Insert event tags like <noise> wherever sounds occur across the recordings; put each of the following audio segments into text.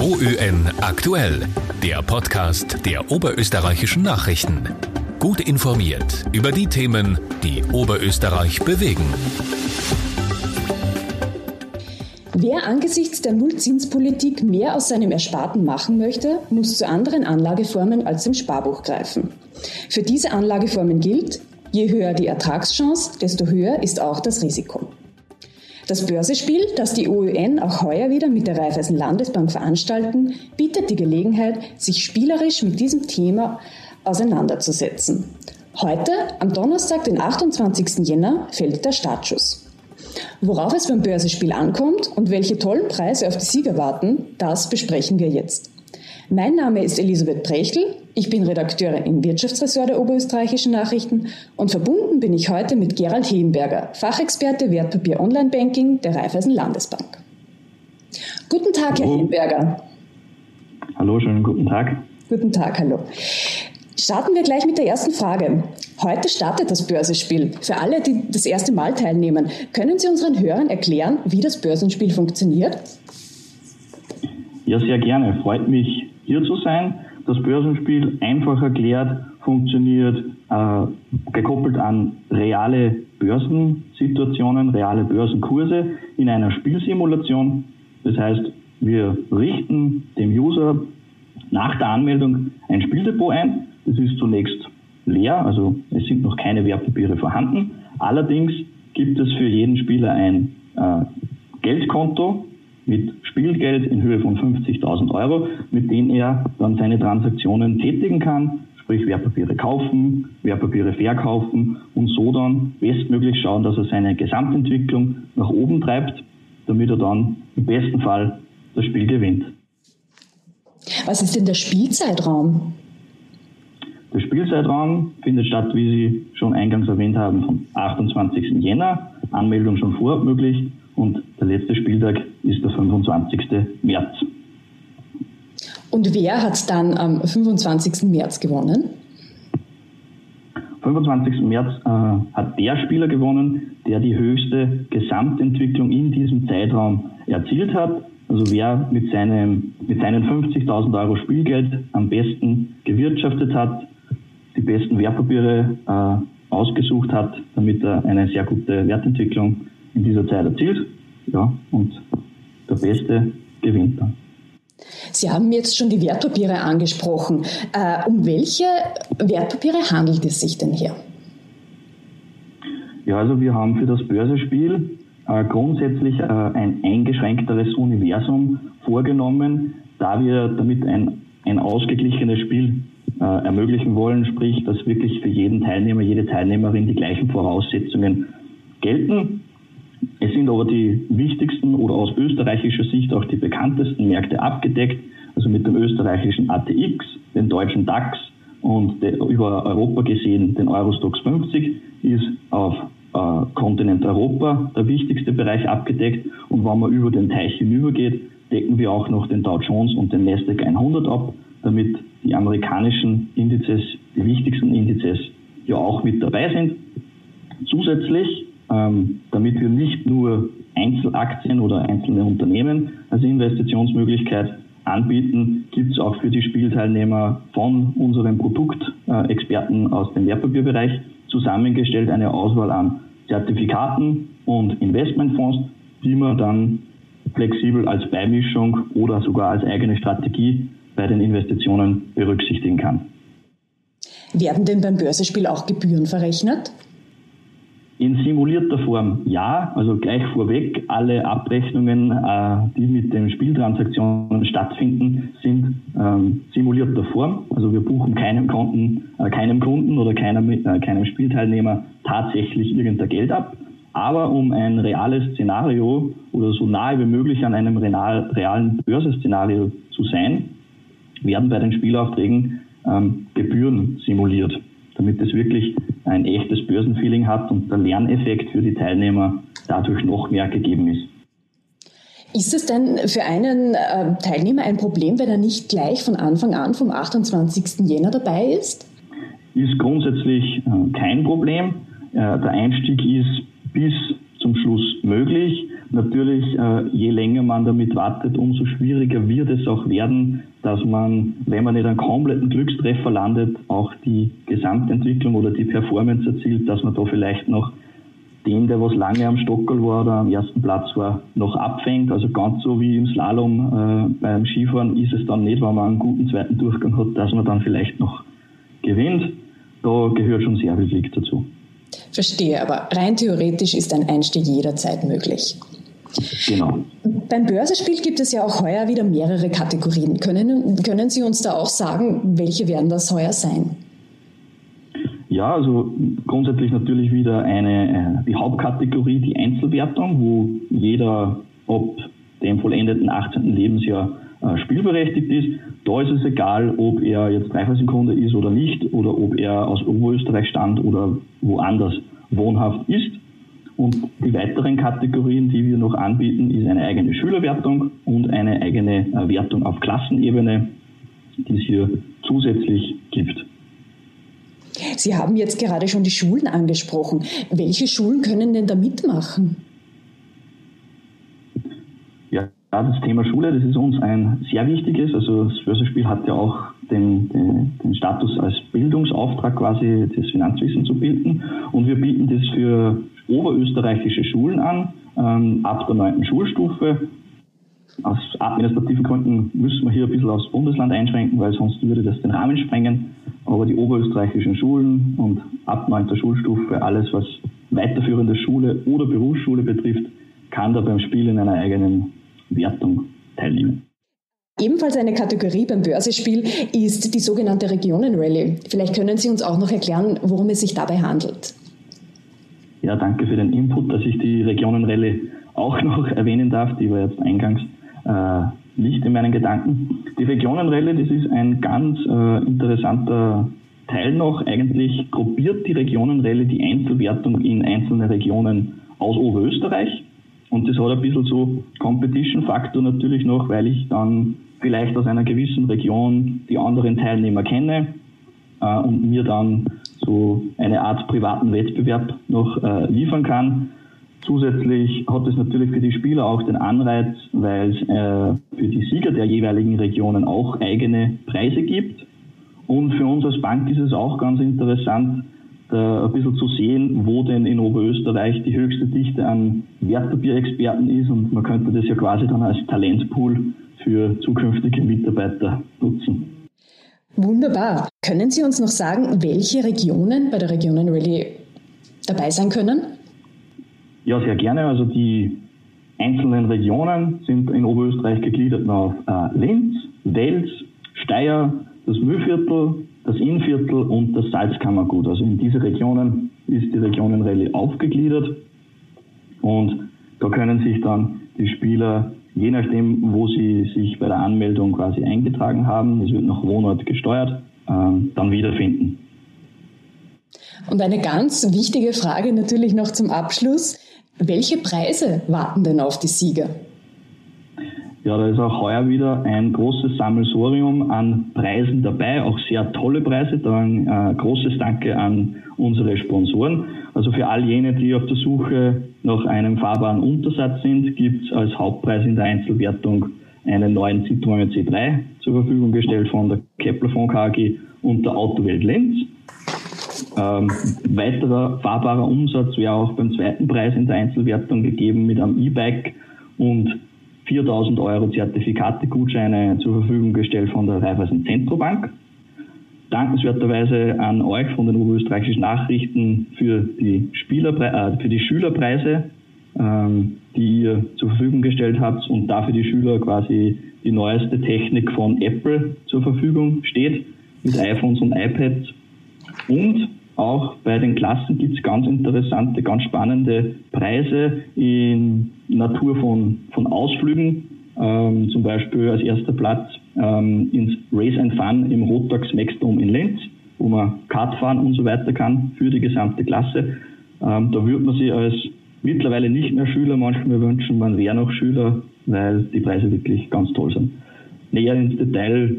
OÖN aktuell, der Podcast der oberösterreichischen Nachrichten. Gut informiert über die Themen, die Oberösterreich bewegen. Wer angesichts der Nullzinspolitik mehr aus seinem Ersparten machen möchte, muss zu anderen Anlageformen als dem Sparbuch greifen. Für diese Anlageformen gilt, je höher die Ertragschance, desto höher ist auch das Risiko. Das Börsespiel, das die OÖN auch heuer wieder mit der Raiffeisen Landesbank veranstalten, bietet die Gelegenheit, sich spielerisch mit diesem Thema auseinanderzusetzen. Heute, am Donnerstag, den 28. Jänner, fällt der Startschuss. Worauf es beim Börsespiel ankommt und welche tollen Preise auf die Sieger warten, das besprechen wir jetzt. Mein Name ist Elisabeth Brechtel, ich bin Redakteurin im Wirtschaftsressort der Oberösterreichischen Nachrichten und verbunden bin ich heute mit Gerald Hebenberger, Fachexperte Wertpapier Online Banking der Raiffeisen Landesbank. Guten Tag, hallo. Herr Hebenberger. Hallo, schönen guten Tag. Guten Tag, hallo. Starten wir gleich mit der ersten Frage. Heute startet das Börsenspiel. Für alle, die das erste Mal teilnehmen, können Sie unseren Hörern erklären, wie das Börsenspiel funktioniert? Ja, sehr gerne. Freut mich, hier zu sein. Das Börsenspiel einfach erklärt funktioniert äh, gekoppelt an reale Börsensituationen, reale Börsenkurse in einer Spielsimulation. Das heißt, wir richten dem User nach der Anmeldung ein Spieldepot ein. Das ist zunächst leer, also es sind noch keine Wertpapiere vorhanden. Allerdings gibt es für jeden Spieler ein äh, Geldkonto, mit Spielgeld in Höhe von 50.000 Euro, mit dem er dann seine Transaktionen tätigen kann, sprich Wertpapiere kaufen, Wertpapiere verkaufen und so dann bestmöglich schauen, dass er seine Gesamtentwicklung nach oben treibt, damit er dann im besten Fall das Spiel gewinnt. Was ist denn der Spielzeitraum? Der Spielzeitraum findet statt, wie Sie schon eingangs erwähnt haben, vom 28. Jänner. Anmeldung schon vorab möglich und der letzte Spieltag ist der 25. März. Und wer hat dann am 25. März gewonnen? 25. März äh, hat der Spieler gewonnen, der die höchste Gesamtentwicklung in diesem Zeitraum erzielt hat. Also wer mit, seinem, mit seinen 50.000 Euro Spielgeld am besten gewirtschaftet hat, die besten Wertpapiere äh, ausgesucht hat, damit er eine sehr gute Wertentwicklung in dieser Zeit erzielt. Ja, und Beste gewinnt dann. Sie haben jetzt schon die Wertpapiere angesprochen. Äh, um welche Wertpapiere handelt es sich denn hier? Ja, also wir haben für das Börsespiel äh, grundsätzlich äh, ein eingeschränkteres Universum vorgenommen, da wir damit ein, ein ausgeglichenes Spiel ermöglichen wollen, sprich, dass wirklich für jeden Teilnehmer, jede Teilnehmerin die gleichen Voraussetzungen gelten. Es sind aber die wichtigsten oder aus österreichischer Sicht auch die bekanntesten Märkte abgedeckt, also mit dem österreichischen ATX, den deutschen DAX und der, über Europa gesehen den Eurostox 50 ist auf äh, Kontinent Europa der wichtigste Bereich abgedeckt und wenn man über den Teich hinübergeht, decken wir auch noch den Dow Jones und den Nasdaq 100 ab, damit die amerikanischen Indizes, die wichtigsten Indizes, ja auch mit dabei sind. Zusätzlich ähm, damit wir nicht nur Einzelaktien oder einzelne Unternehmen als Investitionsmöglichkeit anbieten, gibt es auch für die Spielteilnehmer von unseren Produktexperten aus dem Wertpapierbereich zusammengestellt eine Auswahl an Zertifikaten und Investmentfonds, die man dann flexibel als Beimischung oder sogar als eigene Strategie bei den Investitionen berücksichtigen kann. Werden denn beim Börsespiel auch Gebühren verrechnet? In simulierter Form ja, also gleich vorweg, alle Abrechnungen, äh, die mit den Spieltransaktionen stattfinden, sind ähm, simulierter Form. Also wir buchen keinem Kunden, äh, keinem Kunden oder keinem, äh, keinem Spielteilnehmer tatsächlich irgendein Geld ab. Aber um ein reales Szenario oder so nahe wie möglich an einem real, realen Börseszenario zu sein, werden bei den Spielaufträgen ähm, Gebühren simuliert damit es wirklich ein echtes Börsenfeeling hat und der Lerneffekt für die Teilnehmer dadurch noch mehr gegeben ist. Ist es denn für einen äh, Teilnehmer ein Problem, wenn er nicht gleich von Anfang an vom 28. Jänner dabei ist? Ist grundsätzlich äh, kein Problem. Äh, der Einstieg ist bis zum Schluss möglich. Natürlich, je länger man damit wartet, umso schwieriger wird es auch werden, dass man, wenn man nicht einen kompletten Glückstreffer landet, auch die Gesamtentwicklung oder die Performance erzielt, dass man da vielleicht noch den, der was lange am Stockel war oder am ersten Platz war, noch abfängt. Also ganz so wie im Slalom äh, beim Skifahren ist es dann nicht, wenn man einen guten zweiten Durchgang hat, dass man dann vielleicht noch gewinnt. Da gehört schon sehr viel Glück dazu. Verstehe, aber rein theoretisch ist ein Einstieg jederzeit möglich. Genau. Beim Börsenspiel gibt es ja auch heuer wieder mehrere Kategorien. Können, können Sie uns da auch sagen, welche werden das heuer sein? Ja, also grundsätzlich natürlich wieder eine, äh, die Hauptkategorie, die Einzelwertung, wo jeder ab dem vollendeten 18. Lebensjahr äh, spielberechtigt ist. Da ist es egal, ob er jetzt Dreifachsekunde ist oder nicht, oder ob er aus Oberösterreich stammt oder woanders wohnhaft ist. Und die weiteren Kategorien, die wir noch anbieten, ist eine eigene Schülerwertung und eine eigene äh, Wertung auf Klassenebene, die es hier zusätzlich gibt. Sie haben jetzt gerade schon die Schulen angesprochen. Welche Schulen können denn da mitmachen? Ja, das Thema Schule, das ist uns ein sehr wichtiges. Also das Börsenspiel hat ja auch den, den, den, Status als Bildungsauftrag quasi das Finanzwissen zu bilden. Und wir bieten das für oberösterreichische Schulen an, ähm, ab der neunten Schulstufe. Aus administrativen Gründen müssen wir hier ein bisschen aufs Bundesland einschränken, weil sonst würde das den Rahmen sprengen. Aber die oberösterreichischen Schulen und ab neunter Schulstufe, alles was weiterführende Schule oder Berufsschule betrifft, kann da beim Spiel in einer eigenen Wertung teilnehmen. Ebenfalls eine Kategorie beim Börsespiel ist die sogenannte Regionenrallye. Vielleicht können Sie uns auch noch erklären, worum es sich dabei handelt. Ja, danke für den Input, dass ich die Regionenrallye auch noch <laughs> erwähnen darf. Die war jetzt eingangs äh, nicht in meinen Gedanken. Die Regionenrallye, das ist ein ganz äh, interessanter Teil noch. Eigentlich gruppiert die Regionenrallye die Einzelwertung in einzelne Regionen aus Oberösterreich. Und das hat ein bisschen so Competition-Faktor natürlich noch, weil ich dann vielleicht aus einer gewissen Region die anderen Teilnehmer kenne äh, und mir dann so eine Art privaten Wettbewerb noch äh, liefern kann. Zusätzlich hat es natürlich für die Spieler auch den Anreiz, weil es äh, für die Sieger der jeweiligen Regionen auch eigene Preise gibt. Und für uns als Bank ist es auch ganz interessant, da ein bisschen zu sehen, wo denn in Oberösterreich die höchste Dichte an Wertpapierexperten ist. Und man könnte das ja quasi dann als Talentpool für zukünftige Mitarbeiter nutzen. Wunderbar. Können Sie uns noch sagen, welche Regionen bei der Regionen Rallye dabei sein können? Ja, sehr gerne. Also die einzelnen Regionen sind in Oberösterreich gegliedert auf äh, Linz, Wels, Steyr, das Mühlviertel, das Innviertel und das Salzkammergut. Also in diese Regionen ist die Regionenrallye aufgegliedert und da können sich dann die Spieler je nachdem, wo sie sich bei der Anmeldung quasi eingetragen haben, es wird nach Wohnort gesteuert, ähm, dann wiederfinden. Und eine ganz wichtige Frage natürlich noch zum Abschluss. Welche Preise warten denn auf die Sieger? Ja, da ist auch heuer wieder ein großes Sammelsorium an Preisen dabei, auch sehr tolle Preise. Da ein äh, großes Danke an unsere Sponsoren. Also für all jene, die auf der Suche nach einem fahrbaren Untersatz sind, gibt es als Hauptpreis in der Einzelwertung einen neuen Citroën C3 zur Verfügung gestellt von der Kepler von KG und der Autowelt Lenz. Ähm, weiterer fahrbarer Umsatz wäre auch beim zweiten Preis in der Einzelwertung gegeben mit einem E-Bike und 4000 Euro Zertifikate-Gutscheine zur Verfügung gestellt von der Raiffeisen Zentrobank. Dankenswerterweise an euch von den oberösterreichischen Nachrichten für die, Spielerpre äh, für die Schülerpreise, ähm, die ihr zur Verfügung gestellt habt und dafür die Schüler quasi die neueste Technik von Apple zur Verfügung steht mit iPhones und iPads. Und auch bei den Klassen gibt es ganz interessante, ganz spannende Preise in Natur von, von Ausflügen. Ähm, zum Beispiel als erster Platz ähm, ins Race and Fun im Rotax Maxdom in Linz, wo man Kart fahren und so weiter kann für die gesamte Klasse. Ähm, da würde man sich als mittlerweile nicht mehr Schüler manchmal wünschen, man wäre noch Schüler, weil die Preise wirklich ganz toll sind. Näher ins Detail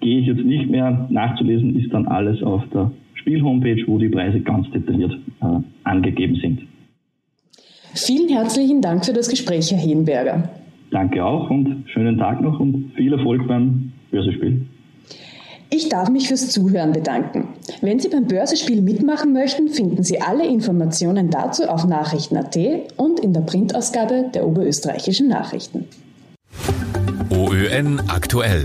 gehe ich jetzt nicht mehr. Nachzulesen ist dann alles auf der Spiel-Homepage, wo die Preise ganz detailliert äh, angegeben sind. Vielen herzlichen Dank für das Gespräch, Herr Henberger. Danke auch und schönen Tag noch und viel Erfolg beim Börsespiel. Ich darf mich fürs Zuhören bedanken. Wenn Sie beim Börsespiel mitmachen möchten, finden Sie alle Informationen dazu auf Nachrichten.at und in der Printausgabe der Oberösterreichischen Nachrichten. OÖN aktuell.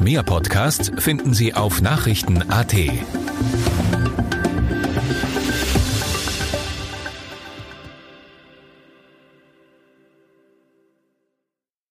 Mehr Podcasts finden Sie auf Nachrichten.at.